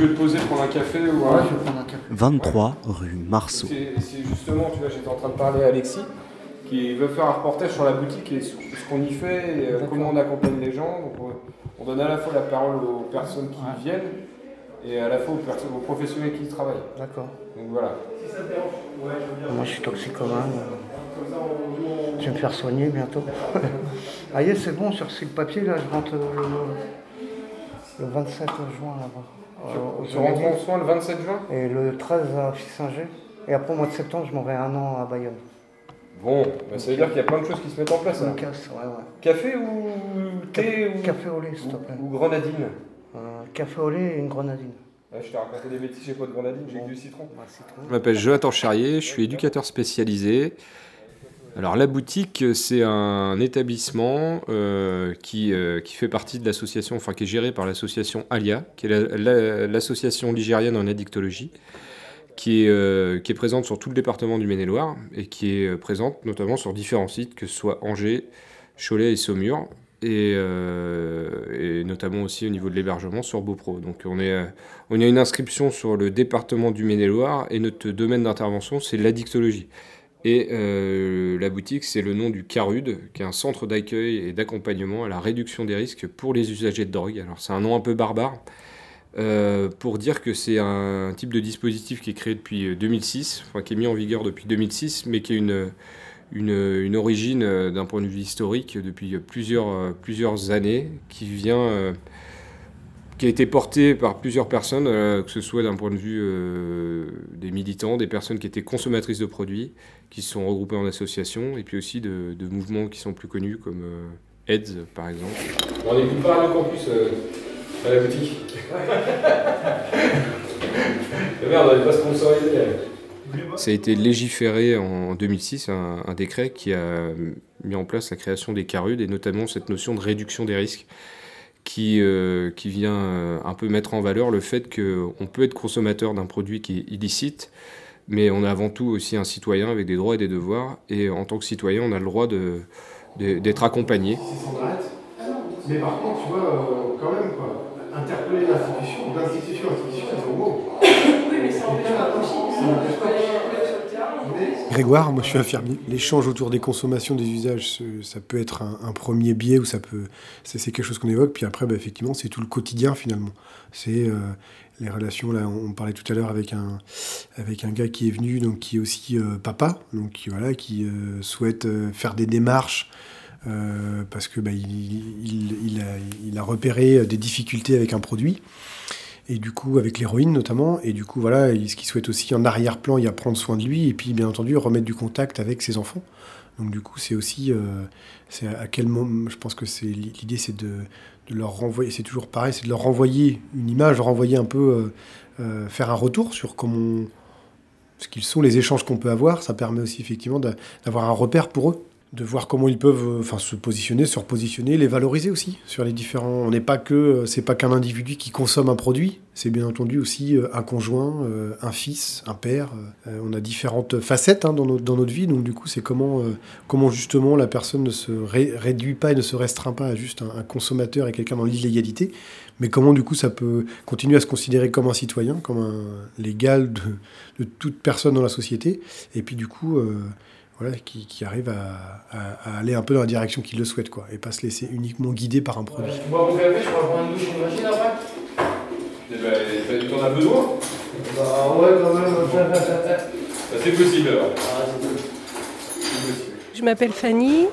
tu veux te poser, prendre un café ou Ouais, je vais prendre un café. 23 rue Marceau. C'est justement, tu vois, j'étais en train de parler à Alexis, qui veut faire un reportage sur la boutique et sur ce qu'on y fait, et euh, comment on accompagne les gens. Donc, on, on donne à la fois la parole aux personnes qui Ouais. viennent et à la fois aux, personnes, aux professionnels qui y travaillent. D'accord. Donc voilà. Moi, je suis toxicomane. Je vais me faire soigner bientôt. ah, yes, c'est bon, reçu le papier, là, je rentre euh, le, le 27 juin là-bas. Euh, aux Tu rentres en Olympiques. soin le 27 juin Et le 13 à Fissinger. Et après, au mois de septembre, je m'en vais un an à Bayonne. Bon, bah, ça veut dire qu'il y a plein de choses qui se mettent en place. Casse, ouais, ouais. Café ou thé ou, Café au lait, s'il te plaît. ou, grenadine? Euh, café au lait et une grenadine. Ouais, Je t'ai raconté des bêtises, j'ai pas de grenadine, j'ai que du citron. Bah, citron. Je m'appelle Jonathan Charrier, je suis éducateur spécialisé. Alors la boutique, c'est un établissement euh, qui, euh, qui fait partie de l'association, enfin qui est géré par l'association ALIA, qui est la- la- l'association ligérienne en addictologie, qui est, euh, qui est présente sur tout le département du Maine-et-Loire et qui est présente notamment sur différents sites, que ce soit Angers, Cholet et Saumur, et, notamment aussi au niveau de l'hébergement sur Beaupro. Donc on, est, on a une inscription sur le département du Maine-et-Loire et notre domaine d'intervention, c'est l'addictologie. Et euh, la boutique, c'est le nom du CARUD, qui est un centre d'accueil et d'accompagnement à la réduction des risques pour les usagers de drogue. Alors c'est un nom un peu barbare, euh, pour dire que c'est un type de dispositif qui est créé depuis euh, 2006, enfin qui est mis en vigueur depuis 2006, mais qui a une, une, origine euh, d'un point de vue historique depuis plusieurs, euh, plusieurs années, qui vient... euh, qui a été porté par plusieurs personnes, euh, que ce soit d'un point de vue euh, des militants, des personnes qui étaient consommatrices de produits, qui se sont regroupées en associations, et puis aussi de, de mouvements qui sont plus connus, comme euh, AIDS par exemple. On n'écoute pas Radio Campus euh, à la boutique. Merde, on n'est pas sponsorisé. Ça a été légiféré en 2006, un, un décret qui a mis en place la création des CARUD, et notamment cette notion de réduction des risques, qui, euh, qui vient euh, un peu mettre en valeur le fait qu'on peut être consommateur d'un produit qui est illicite, mais on est avant tout aussi un citoyen avec des droits et des devoirs, et en tant que citoyen, on a le droit de- de- d'être accompagné. Mais par contre, tu vois, euh, quand même, quoi, interpeller l'institution, d'institution à institution, c'est au mot. Grégoire, moi je suis infirmier. L'échange autour des consommations, des usages, ça peut être un, premier biais ou ça peut, c'est quelque chose qu'on évoque. Puis après, bah, effectivement, c'est tout le quotidien finalement. C'est euh, les relations. Là, on parlait tout à l'heure avec un avec un gars qui est venu, donc qui est aussi euh, papa, donc qui, voilà, qui euh, souhaite faire des démarches. parce que bah, il a repéré des difficultés avec un produit et du coup avec l'héroïne notamment. Et du coup voilà il- ce qu'il souhaite aussi en arrière-plan il y a prendre soin de lui et puis bien entendu remettre du contact avec ses enfants. Donc du coup c'est aussi euh, c'est à quel moment je pense que c'est l'idée c'est de, de leur renvoyer c'est toujours pareil c'est de leur renvoyer une image leur renvoyer un peu euh, euh, faire un retour sur comment ce qu'ils sont les échanges qu'on peut avoir. Ça permet aussi effectivement d'a- d'avoir un repère pour eux de voir comment ils peuvent euh, enfin se positionner, se repositionner, les valoriser aussi sur les différents. On n'est pas que euh, c'est pas qu'un individu qui consomme un produit, c'est bien entendu aussi euh, un conjoint, un fils, un père. On a différentes facettes hein, dans, notre, dans notre vie, donc du coup c'est comment comment justement la personne ne se ré- réduit pas et ne se restreint pas à juste un, consommateur et quelqu'un dans l'illégalité, mais comment du coup ça peut continuer à se considérer comme un citoyen, comme un l'égal de, de toute personne dans la société, et puis du coup voilà, qui, qui arrive à, à- à aller un peu dans la direction qu'il le souhaite, quoi, et pas se laisser uniquement guider par un produit. Tu bois mon café, je pourrais prendre une douche une machine après Eh ben, t'en as besoin Bah ouais, quand même. Bah, C'est possible alors. C'est possible. Je m'appelle Fanny,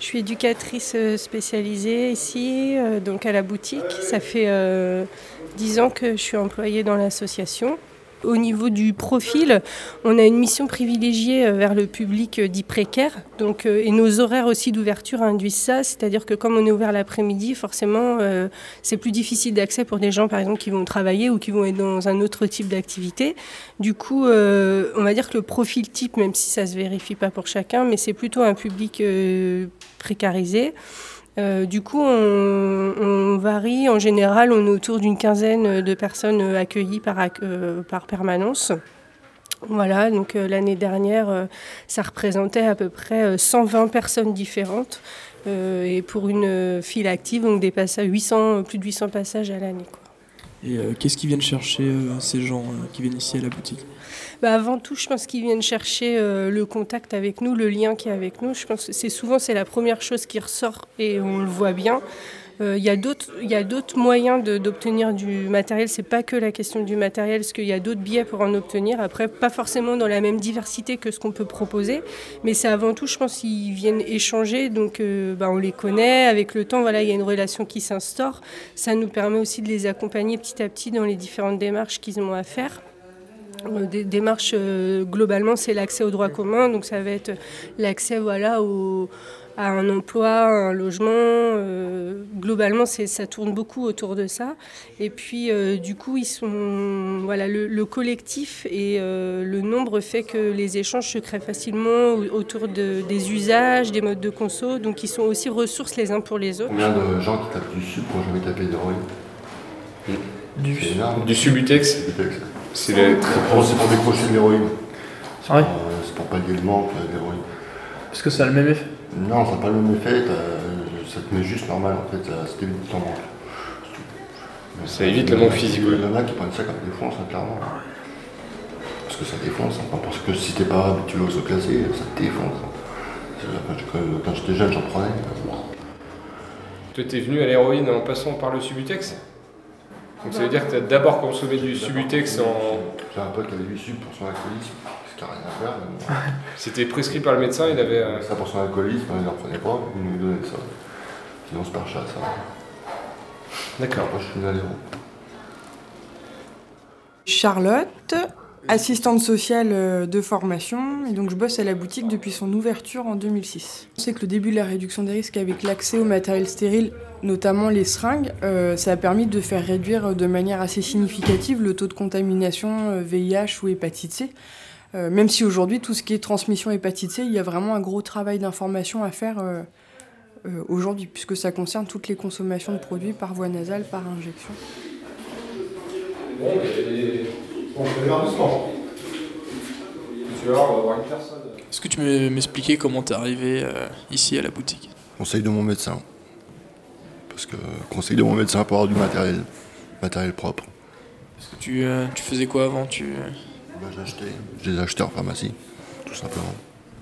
je suis éducatrice euh, spécialisée ici, euh, donc à la boutique. Ça fait euh, 10 ans que je suis employée dans l'association. Au niveau du profil, on a une mission privilégiée euh, vers le public euh, dit précaire. Euh, et nos horaires aussi d'ouverture induisent ça, c'est-à-dire que comme on est ouvert l'après-midi, forcément, c'est plus difficile d'accès pour des gens, par exemple, qui vont travailler ou qui vont être dans un autre type d'activité. Du coup, on va dire que le profil type, même si ça se vérifie pas pour chacun, mais c'est plutôt un public précarisé. Euh, du coup, on, on varie. En général, on est autour d'une quinzaine de personnes accueillies par, euh, par permanence. Voilà, donc euh, l'année dernière, ça représentait à peu près euh, 120 personnes différentes. et pour une file active, donc des passages, 800, plus de 800 passages à l'année. Et qu'est-ce qu'ils viennent chercher ces gens qui viennent ici à la boutique? Bah avant tout, je pense qu'ils viennent chercher le contact avec nous, le lien qui est avec nous. Je pense que c'est souvent c'est la première chose qui ressort et on le voit bien. Euh, il y a d'autres moyens d'obtenir du matériel. C'est pas que la question du matériel, parce qu'il y a d'autres biais pour en obtenir. Après, pas forcément dans la même diversité que ce qu'on peut proposer, mais c'est avant tout, je pense, qu'ils viennent échanger. Donc, euh, bah, on les connaît. Avec le temps, voilà, il y a une relation qui s'instaure. Ça nous permet aussi de les accompagner petit à petit dans les différentes démarches qu'ils ont à faire. Euh, des démarches, globalement, c'est l'accès au droit commun. Donc, ça va être l'accès voilà, au à un emploi, un logement. Euh, globalement, ça tourne beaucoup autour de ça. Et puis, euh, du coup, ils sont, voilà, le, collectif et euh, le nombre fait que les échanges se créent facilement autour de, des usages, des modes de conso. Donc, ils sont aussi ressources les uns pour les autres. Combien de gens qui tapent du sub pour jamais taper d'héroïne Du, du subutex C'est pour, pour décrocher de l'héroïne. C'est pour pallier le manque d'héroïne. Est-ce que ça a le même effet non, ça n'a pas le même effet, ça te met juste normal en fait, ça t'évite ton manque. Ça évite le manque physique. Il y en a qui prennent ça comme défonce, hein, clairement. Parce que ça défonce, hein, parce que si t'es pas habitué au classé, ça te défonce. Hein. Quand j'étais jeune, j'en prenais. Toi, t'es venu à l'héroïne en passant par le Subutex? Donc ça veut dire que tu as d'abord consommé du Subutex en. J'ai un pote qui avait du sub pour son alcoolisme. C'était prescrit par le médecin, il avait. Euh... Ça pour son alcoolisme, il n'en prenait pas, il nous donnait ça. Sinon, c'est par chat, ça. D'accord. Moi, je suis venu à Charlotte, assistante sociale euh, de formation, et donc je bosse à la boutique depuis son ouverture en 2006. On sait que le début de la réduction des risques avec l'accès au matériel stérile, notamment les seringues, euh, ça a permis de faire réduire de manière assez significative le taux de contamination VIH euh, ou hépatite C. Euh, même si aujourd'hui, tout ce qui est transmission hépatite C, il y a vraiment un gros travail d'information à faire euh, euh, aujourd'hui, puisque ça concerne toutes les consommations de produits par voie nasale, par injection. Est-ce que tu peux m'expliquer comment tu es arrivé ici à la boutique? Conseil de mon médecin. Parce que conseil de mon médecin pour avoir du matériel, matériel propre. que tu, tu faisais quoi avant? Tu, j'ai acheté. Je les en pharmacie, tout simplement.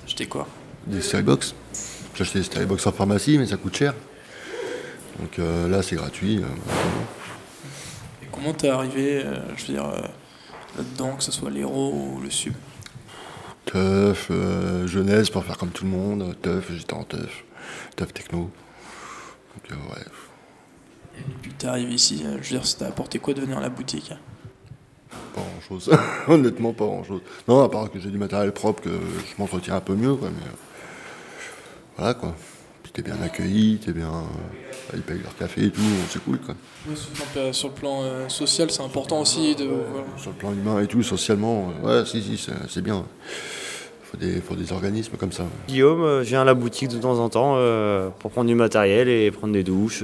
Acheté quoi? Des Sterybox. J'ai acheté des Sterybox en pharmacie, mais ça coûte cher. Donc euh, là, c'est gratuit. Euh, Et comment t'es arrivé, euh, je veux dire, là-dedans, que ce soit l'héros ou le sub Teuf, jeunesse pour faire comme tout le monde. Teuf, j'étais en teuf. Teuf techno. Donc ouais. Et puis t'es arrivé ici, je veux dire, ça t'a apporté quoi de venir à la boutique pas grand chose. Honnêtement, pas grand chose. Non, à part que j'ai du matériel propre, que je m'entretiens un peu mieux, quoi. Mais euh, voilà, quoi. Puis t'es bien accueilli, t'es bien. Euh, ils payent leur café et tout, c'est cool, quoi. sur le plan, euh, social, c'est important aussi. De, Sur le plan humain et tout, socialement, ouais, si, si, c'est bien. Faut des, faut des organismes comme ça. Guillaume, je viens à la boutique de temps en temps pour prendre du matériel et prendre des douches,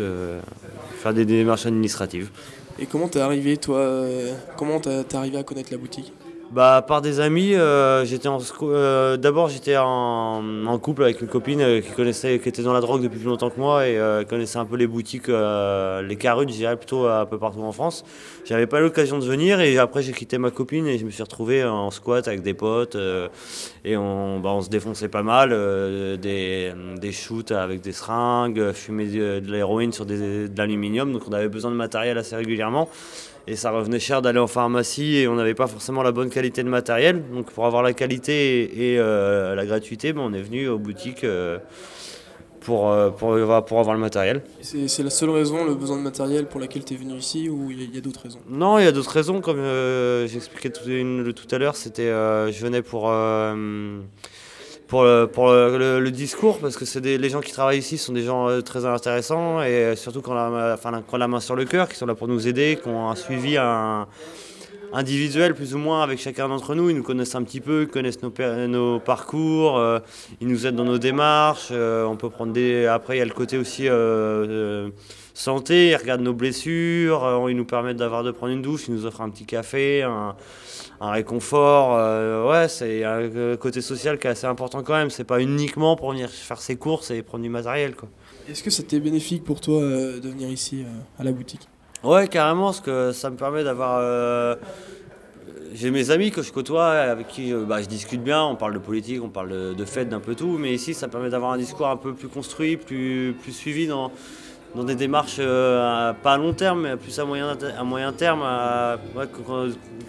faire des démarches administratives. Et comment t'es arrivé, toi euh, Comment t'es arrivé à connaître la boutique? Bah, par des amis, euh, j'étais en, euh, d'abord j'étais en, couple avec une copine qui connaissait, qui était dans la drogue depuis plus longtemps que moi et connaissait un peu les boutiques, les carudes, je dirais plutôt un peu partout en France. J'avais pas l'occasion de venir et après j'ai quitté ma copine et je me suis retrouvé en squat avec des potes et on, bah, on se défonçait pas mal, des, des shoots avec des seringues, fumer de, de l'héroïne sur des, de l'aluminium, donc on avait besoin de matériel assez régulièrement et ça revenait cher d'aller en pharmacie et on n'avait pas forcément la bonne qualité de matériel. Donc pour avoir la qualité et, euh, la gratuité, ben, on est venu aux boutiques euh, pour, euh, pour, pour, avoir le matériel. C'est la seule raison, le besoin de matériel pour laquelle tu es venu ici ou il y a, d'autres raisons? Non, il y a d'autres raisons. Comme j'expliquais tout, tout, à l'heure, c'était je venais pour pour, le, pour le, discours, parce que c'est les gens qui travaillent ici sont des gens euh, très intéressants, et euh, surtout quand la, enfin, quand la main sur le cœur, qui sont là pour nous aider, qui ont un suivi un, individuel plus ou moins avec chacun d'entre nous. Ils nous connaissent un petit peu, ils connaissent nos, nos parcours, euh, ils nous aident dans nos démarches. on peut prendre des. Après, il y a le côté aussi santé, ils regardent nos blessures, ils nous permettent d'avoir de prendre une douche, ils nous offrent un petit café, un, un réconfort. Euh, ouais, c'est un euh, côté social qui est assez important quand même. C'est pas uniquement pour venir faire ses courses et prendre du matériel. Quoi. Est-ce que c'était bénéfique pour toi euh, de venir ici à la boutique? Ouais, carrément, parce que ça me permet d'avoir. euh, J'ai mes amis que je côtoie, avec qui euh, bah, je discute bien, on parle de politique, on parle de, de d'un peu tout, mais ici ça permet d'avoir un discours un peu plus construit, plus, plus suivi dans, dans des démarches euh, pas à long terme, mais plus à moyen, à moyen terme,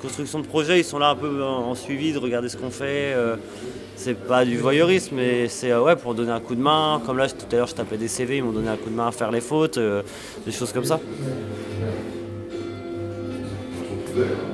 construction de projet. Ils sont là un peu en, en suivi, de regarder ce qu'on fait. c'est pas du voyeurisme, mais c'est ouais, pour donner un coup de main. Comme là, tout à l'heure, je tapais des CV, ils m'ont donné un coup de main à faire les fautes, des choses comme ça. Здорово.